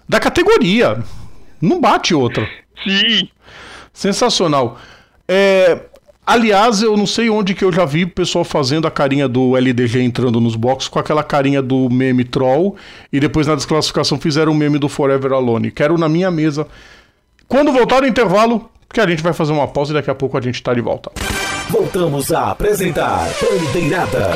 Da categoria. Não bate outra. Sim. Sensacional. É, aliás, eu não sei onde que eu já vi o pessoal fazendo a carinha do LDG entrando nos boxes com aquela carinha do meme troll e depois na desclassificação fizeram o meme do Forever Alone. Quero na minha mesa. Quando voltar o intervalo, que a gente vai fazer uma pausa e daqui a pouco a gente tá de volta. Voltamos a apresentar Bandeirada.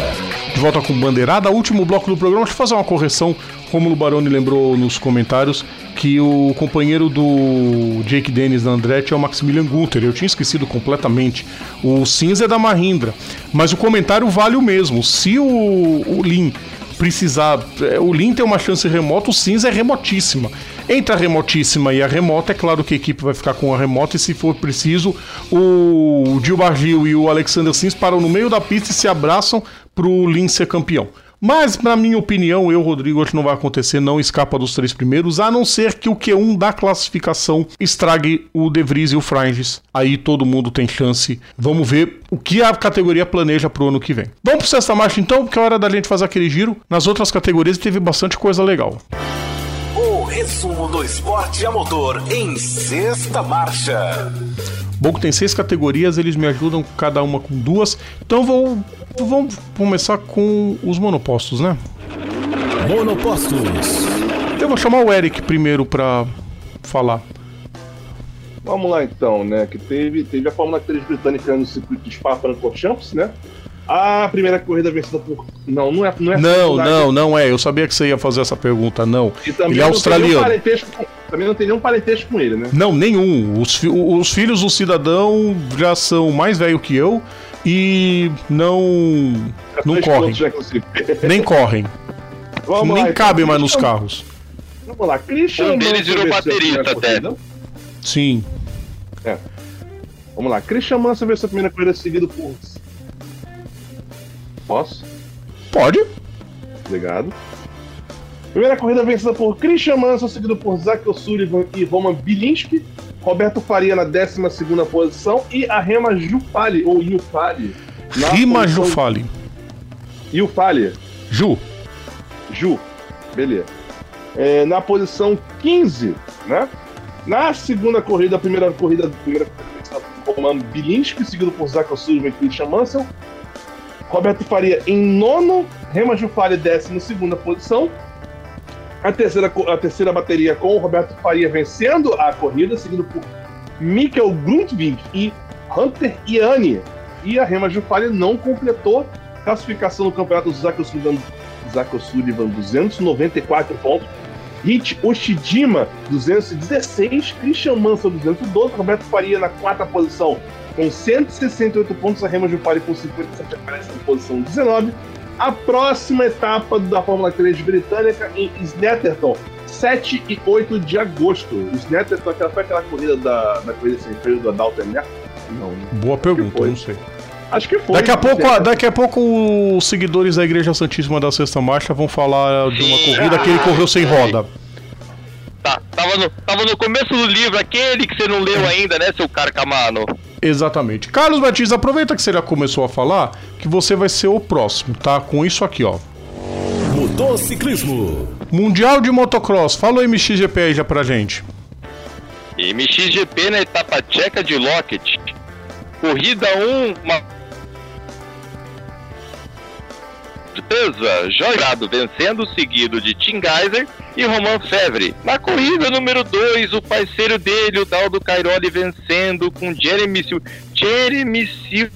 De volta com Bandeirada, último bloco do programa. Deixa eu fazer uma correção. Romulo Baroni lembrou nos comentários que o companheiro do Jake Dennis da Andretti é o Maximilian Gunther. Eu tinha esquecido completamente. O cinza é da Mahindra. Mas o comentário vale o mesmo. Se o, o Lin precisar. é, O Lin tem uma chance remota, o cinza é remotíssima. Entre a remotíssima e a remota, é claro que a equipe vai ficar com a remota e se for preciso, o Gil Bargil e o Alexander Sims param no meio da pista e se abraçam pro Lin ser campeão. Mas, na minha opinião, eu, Rodrigo, acho que não vai acontecer, não escapa dos três primeiros, a não ser que o Q1 da classificação estrague o De Vries e o Franges. Aí todo mundo tem chance. Vamos ver o que a categoria planeja pro ano que vem. Vamos pro sexta marcha então, porque é hora da gente fazer aquele giro. Nas outras categorias teve bastante coisa legal. O resumo do esporte a motor em sexta marcha. Bom que tem seis categorias, eles me ajudam cada uma com duas. Então vou, vamos começar com os monopostos, né? Monopostos. Eu vou chamar o Eric primeiro pra falar. Vamos lá então, né? Que teve, teve a Fórmula 3 britânica no circuito de Spa-Francorchamps, né? A primeira corrida vencida por. Não, não é. Não, é Não, não, não é. Eu sabia que você ia fazer essa pergunta, não. E Ele é não australiano. com- também não tem nenhum parentesco com ele, né? Não, nenhum. Os, fi- os filhos do cidadão já são mais velhos que eu e não. Não Dois correm. classificados. Nem correm. Vamos Nem lá, então. cabe mais nos Christian- carros. Vamos lá, Christian. Um deles virou baterista até. Sim. Vamos lá, Christian Mansell venceu a primeira corrida seguido por. Posso? Pode. Obrigado. Primeira corrida vencida por Christian Mansell, seguido por Zach O'Sullivan e Roman Bilinski. Roberto Faria na 12 posição e a Rema Jufali, ou Yufali. Rima Jufali. Yufali. Ju. Ju, beleza. É, na posição 15, né? Na segunda corrida, a primeira corrida, a primeira corrida por Roman Bilinski, seguido por Zach O'Sullivan e Christian Mansell. Roberto Faria em nono, Rema Jufari décimo segunda posição. A terceira, a terceira bateria com o Roberto Faria vencendo a corrida, seguido por Mikkel Grundvig e Hunter Iani. E a Rema Jufari não completou classificação no campeonato Zach O'Sullivan Zach O'Sullivan 294 pontos. Hit Oshijima 216, Christian Mansell 212, Roberto Faria na quarta posição com 168 pontos, a Rema Jupari com 57 aparece na posição 19. A próxima etapa da Fórmula 3 britânica em Snetterton, 7 e 8 de agosto. Snetterton aquela, foi aquela corrida da, da corrida sem freio do Adalto Ener? Não, né? Boa pergunta, não sei. Acho que foi. Daqui a pouco, daqui a pouco os seguidores da Igreja Santíssima da Sexta Marcha vão falar de uma corrida que ele correu sem roda. Tá, tava no, tava no começo do livro, aquele que você não leu ainda, né, seu carcamano? Exatamente. Carlos Batista, aproveita que você já começou a falar que você vai ser o próximo, tá? Com isso aqui, ó. Motociclismo. Mundial de Motocross. Fala o MXGP aí já pra gente. MXGP na etapa tcheca de Lockett. Corrida 1, uma... Certeza, Jorado vencendo, seguido de Tim Geiser e Roman Fevre. Na corrida número 2, o parceiro dele, o Daldo Cairoli, vencendo com Jeremy Sil... Jeremy Sil...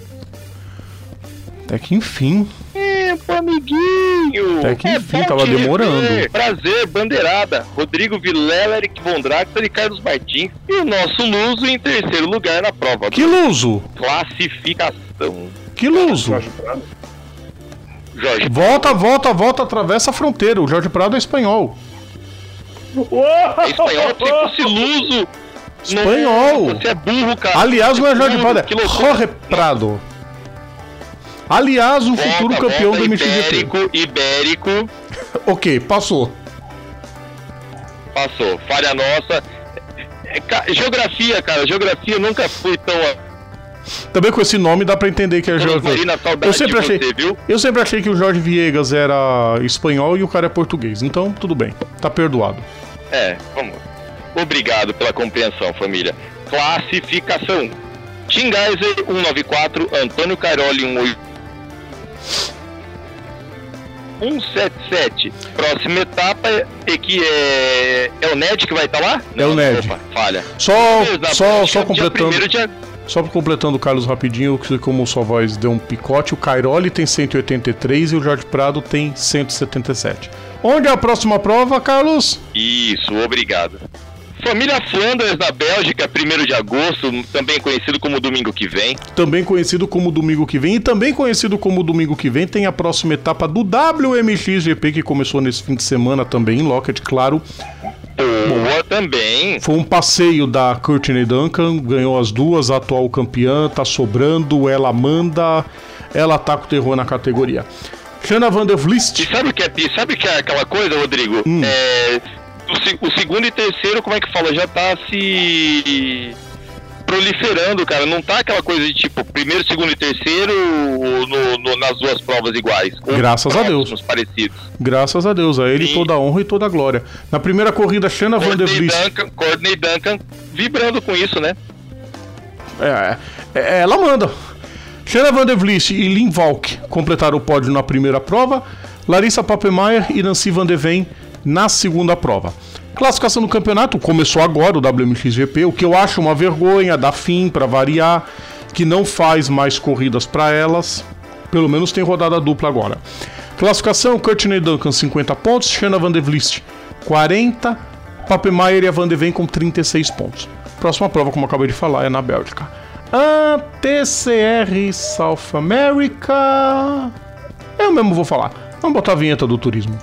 Até que enfim. Tempo, amiguinho! Até que enfim, bom tava demorando. rever. Prazer, bandeirada. Rodrigo Vilela, Eric Von Draxler e Carlos Martins. E o nosso Luso em terceiro lugar na prova Que luso! classificação. Que luso! Jorge. Jorge, Volta, volta, volta, atravessa a fronteira. O Jorge Prado é espanhol. É espanhol, você fosse luso. Espanhol. Nossa, Você é burro, cara. Aliás, não é Jorge Burro, Prado, é. Jorge Prado. Aliás, o Volta, futuro campeão volta, do MXGP. Ibérico, Ibérico, Ok, passou. passou. Falha nossa. É, Geografia, cara, geografia nunca fui tão. Também com esse nome dá pra entender que é Jorge. Eu sempre achei, você, eu sempre achei que o Jorge Viegas era espanhol e o cara é português. Então, tudo bem. Tá perdoado. É, vamos. Obrigado pela compreensão, família. Classificação. Tim Geiser, 194, Antônio Cairoli, 18. 177. Próxima etapa é que é. É o Ned que vai estar lá? É o Ned. Opa, falha. Só, só, só dia completando. 1º de ag- Só completando o Carlos rapidinho, que como sua voz deu um picote, o Cairoli tem 183 e o Jorge Prado tem 177. Onde é a próxima prova, Carlos? Isso, obrigado. Família Flanders na Bélgica, 1 de agosto, também conhecido como domingo que vem. Também conhecido como domingo que vem, e também conhecido como domingo que vem, tem a próxima etapa do WMXGP que começou nesse fim de semana também em Lockett, claro. Boa também. Foi um passeio da Courtney Duncan, ganhou as duas, a atual campeã, tá sobrando, ela manda, ela tá com terror na categoria. Shanna Van der Vliet, E sabe o que é, sabe o que é aquela coisa, Rodrigo? Hum. É, o, o segundo e terceiro, como é que fala? Já tá se proliferando, cara. Não tá aquela coisa de tipo, primeiro, segundo e terceiro no- no- nas duas provas iguais. Graças a Deus. parecidos. graças a Deus, a ele Sim. toda a honra e toda a glória. Na primeira corrida, Shanna Van der Vliet, Duncan, Courtney Duncan vibrando com isso, né? é, é, ela manda. Shanna Van der Vliet e Lynn Valk completaram o pódio na primeira prova, Larissa Papemeyer e Nancy Van de Ven na segunda prova. Classificação do campeonato começou agora, o WMXGP, o que eu acho uma vergonha, dá fim para variar, que não faz mais corridas para elas. Pelo menos tem rodada dupla agora. Classificação: Courtney Duncan 50 pontos, Shanna Van der Vliet 40, Papemeyer e a Van de Ven com 36 pontos. Próxima prova, como eu acabei de falar, é na Bélgica. A TCR South America. Eu mesmo vou falar. Vamos botar a vinheta do turismo.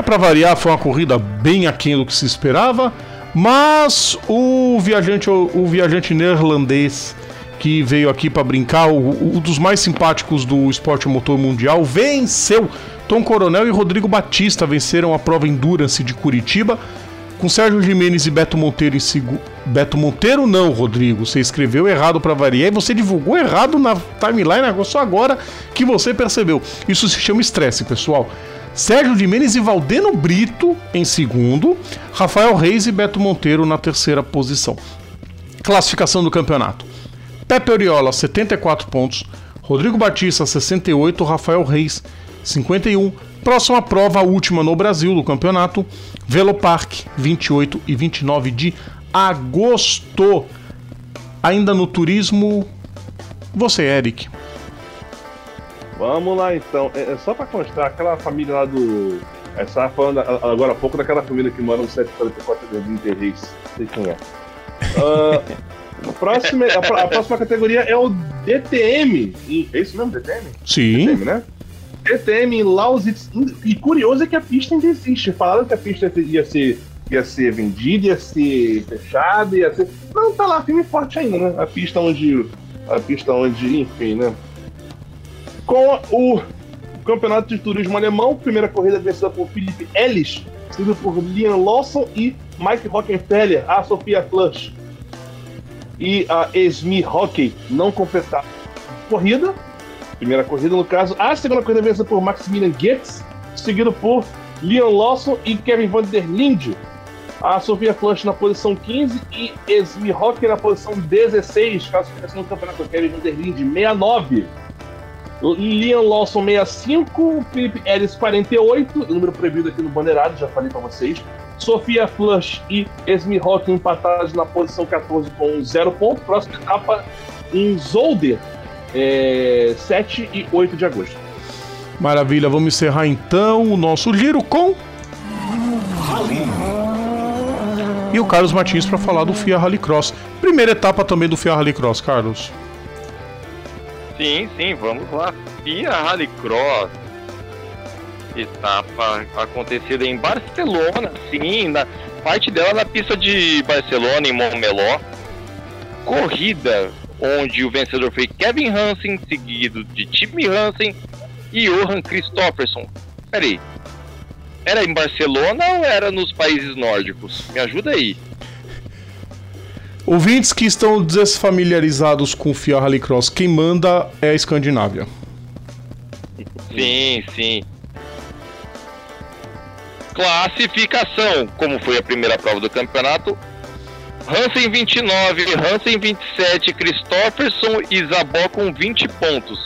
É pra variar, foi uma corrida bem aquém do que se esperava, mas o viajante, o viajante neerlandês que veio aqui pra brincar, o, o dos mais simpáticos do esporte motor mundial, venceu. Tom Coronel e Rodrigo Batista venceram a prova Endurance de Curitiba, com Sérgio Jimenez e Beto Monteiro em segundo. Beto Monteiro não, Rodrigo. Você escreveu errado pra variar e você divulgou errado na timeline só agora que você percebeu. Isso se chama estresse, pessoal. Sérgio Jimenez e Valdeno Brito em segundo, Rafael Reis e Beto Monteiro na terceira posição. Classificação do campeonato. Pepe Oriola, 74 pontos. Rodrigo Batista, 68. Rafael Reis, 51. Próxima prova, a última no Brasil do campeonato. Velopark, 28 e 29 de agosto. Ainda no turismo. Você, Eric. Vamos lá então. É, é só pra constar, aquela família lá do. É, você tava falando agora há pouco daquela família que mora no 744 do Interrace. Não sei quem é. A, próxima, a, a próxima categoria é o DTM. É isso mesmo, DTM? Sim. DTM, né? DTM em Lausitz. E curioso é que a pista ainda existe. Falaram que a pista ia ser, ia ser vendida, ia ser fechada, ia ser. Não, tá lá, firme e forte ainda, né? A pista onde. A pista onde, enfim, né? Com o Campeonato de Turismo Alemão, primeira corrida vencida por Felipe Ellis, seguido por Liam Lawson e Mike Rockenfeller, a Sofia Flush e a Esmi Hockey não completaram a corrida. Primeira corrida, no caso. A segunda corrida vencida por Maximilian Goetz, seguido por Leon Lawson e Kevin van der Linde. A Sofia Flush na posição 15 e Esmi Hockey na posição 16. Classificação do campeonato Kevin van der Linde 69. Liam Lawson 65, Felipe Ellis 48, número proibido aqui no Bandeirado, já falei pra vocês. Sofia Flush e Esmi Rock empatados na posição 14 com 0 ponto. Próxima etapa em Zolder, é, 7 e 8 de agosto. Maravilha, vamos encerrar então o nosso giro com. E o Carlos Martins para falar do FIA Rallycross. Primeira etapa também do FIA Rallycross, Carlos. Sim, sim, vamos lá. FIA Rallycross. etapa acontecida em Barcelona, sim, na parte dela na pista de Barcelona, em Montmeló. Corrida onde o vencedor foi Kevin Hansen, seguido de Timmy Hansen e Johan Christofferson. Peraí, era em Barcelona ou era nos países nórdicos? Me ajuda aí. Ouvintes que estão desfamiliarizados com o FIA Rallycross, quem manda é a Escandinávia. Sim, sim. Classificação, como foi a primeira prova do campeonato. Hansen 29, Hansen 27, Christofferson e Zabó com 20 pontos.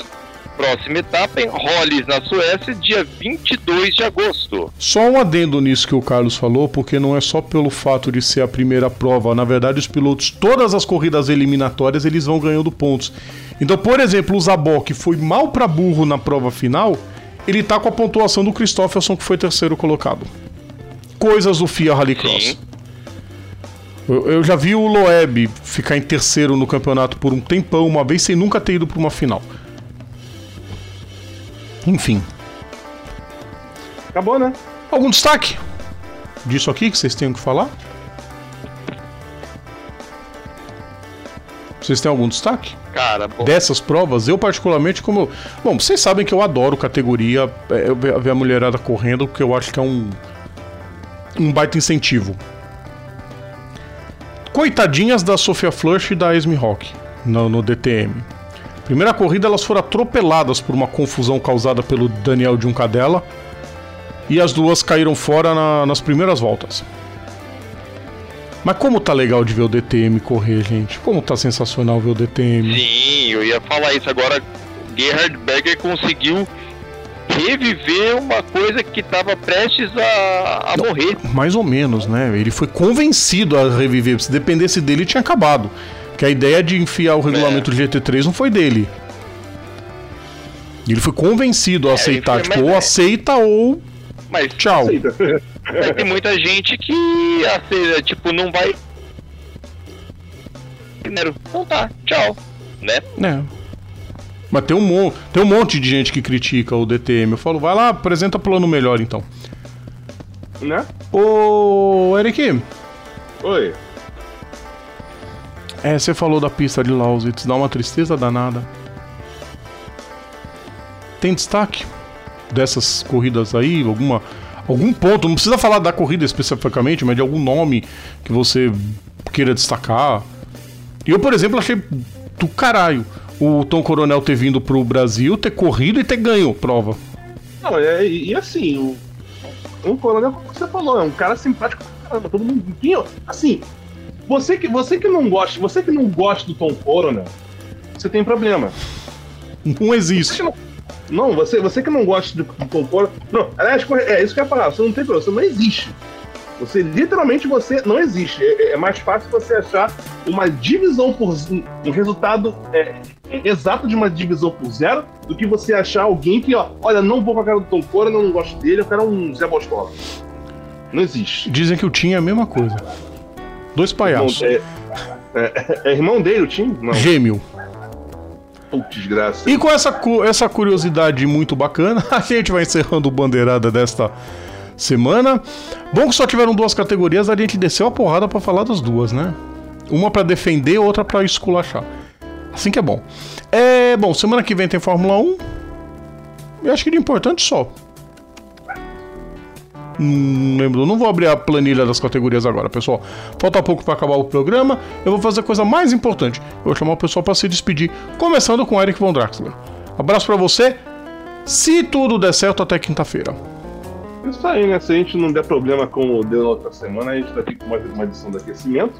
Próxima etapa em Hollis, na Suécia, dia 22 de agosto. Só um adendo nisso que o Carlos falou, porque não é só pelo fato de ser a primeira prova. Na verdade, os pilotos, todas as corridas eliminatórias, eles vão ganhando pontos. Então, por exemplo, o Zabó, que foi mal para burro na prova final, ele tá com a pontuação do Christofferson, que foi terceiro colocado. Coisas do FIA Rallycross. Eu, eu já vi o Loeb ficar em terceiro no campeonato por um tempão, uma vez, sem nunca ter ido para uma final. Enfim. Acabou, né? Algum destaque disso aqui que vocês tenham que falar? Vocês têm algum destaque? Cara, bom, Dessas provas, eu particularmente, como. eu- Bom, vocês sabem que eu adoro categoria, é, eu ver ver a mulherada correndo, porque eu acho que é um. Um baita incentivo. Coitadinhas da Sofia Flush e da Esme Rock no, no DTM. Primeira corrida, elas foram atropeladas por uma confusão causada pelo Daniel de um cadela. E as duas caíram fora na- nas primeiras voltas. Mas como tá legal de ver o DTM correr, gente? Como tá sensacional ver o DTM. sim, eu ia falar isso agora. Gerhard Berger conseguiu reviver uma coisa que estava prestes a, a morrer. Mais ou menos, né? Ele foi convencido a reviver. Se dependesse dele, tinha acabado. Que a ideia de enfiar o regulamento do GT3 não foi dele. Ele foi convencido a aceitar. foi- tipo, ou é- aceita ou Mas tchau. Aceita. Mas tem muita gente que, assim, tipo, não vai. Primeiro, então tá, tchau. Né? É. Mas tem um, mon tem um monte de gente que critica o DTM. Eu falo, vai lá, apresenta plano melhor então. né? Ô, Eric, Oi. É, você falou da pista de Lausitz, dá uma tristeza danada. Tem destaque dessas corridas aí? Alguma, algum ponto? Não precisa falar da corrida especificamente, mas de algum nome que você queira destacar. Eu, por exemplo, achei do caralho o Tom Coronel ter vindo pro Brasil, ter corrido e ter ganho prova. Não, é, e, assim, o, o coronel, como você falou, é um cara simpático pra caramba. Todo mundo. Assim, você que, você que não gosta, você que não gosta do Tom Coronel, você tem problema. Não existe. Não, você, você que não gosta do, do Tom Coronel. Não, aliás, corre- é isso que eu ia falar, você não tem problema, você não existe. Você literalmente você não existe. É, é mais fácil você achar uma divisão por um resultado é, exato de uma divisão por zero do que você achar alguém que, ó, olha, não vou com a cara do Tom Coronel, não gosto dele, eu quero um Zé Boscola. Não existe. Dizem que o Tim é a mesma coisa. Dois palhaços. Não, é, é- é irmão dele, o Tim? Não. Gêmeo. Putz, desgraça. E com essa, cu- essa curiosidade muito bacana, a gente vai encerrando o Bandeirada desta semana. Bom que só tiveram duas categorias, a gente desceu a porrada pra falar das duas, né? Uma pra defender, outra pra esculachar. Assim que é bom. É, bom, semana que vem tem Fórmula 1. Eu acho que de importante só. Não lembro, não vou abrir a planilha das categorias agora, pessoal. Falta pouco para acabar o programa. Eu vou fazer a coisa mais importante. Eu vou chamar o pessoal para se despedir, começando com Eric Von Draxler. Abraço para você. Se tudo der certo até quinta-feira. Isso aí, né? Se a gente não der problema com o deu na outra semana, a gente tá aqui com mais uma edição do aquecimento.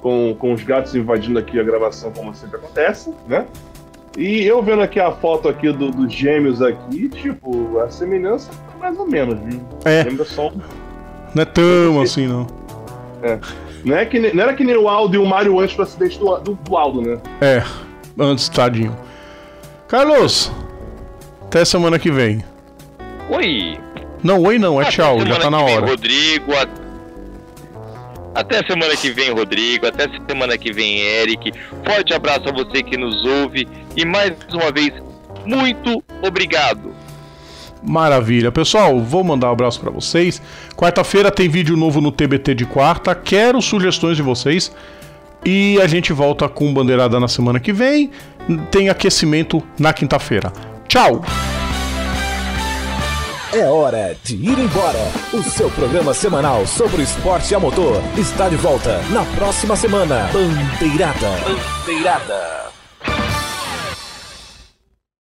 Com, com os gatos invadindo aqui a gravação, como sempre acontece, né? E eu vendo aqui a foto aqui do- dos gêmeos aqui, tipo, a semelhança mais ou menos, viu? É. Lembra só um- Não é tão assim, não. Não, é que, não era que nem o Aldo e o Mario antes do acidente do, do, do Aldo, né? É, antes, tadinho. Carlos, até semana que vem. Oi! Não, oi não, é Até tchau, já tá na que vem, hora. Rodrigo. a- Até semana que vem, Rodrigo. Até semana que vem, Eric. Forte abraço a você que nos ouve. E mais uma vez, muito obrigado. Maravilha. Pessoal, vou mandar um abraço para vocês. Quarta-feira tem vídeo novo no TBT de quarta. Quero sugestões de vocês. E a gente volta com bandeirada na semana que vem. Tem aquecimento na quinta-feira. Tchau! É hora de ir embora. O seu programa semanal sobre esporte a motor está de volta na próxima semana. Bandeirada. Bandeirada.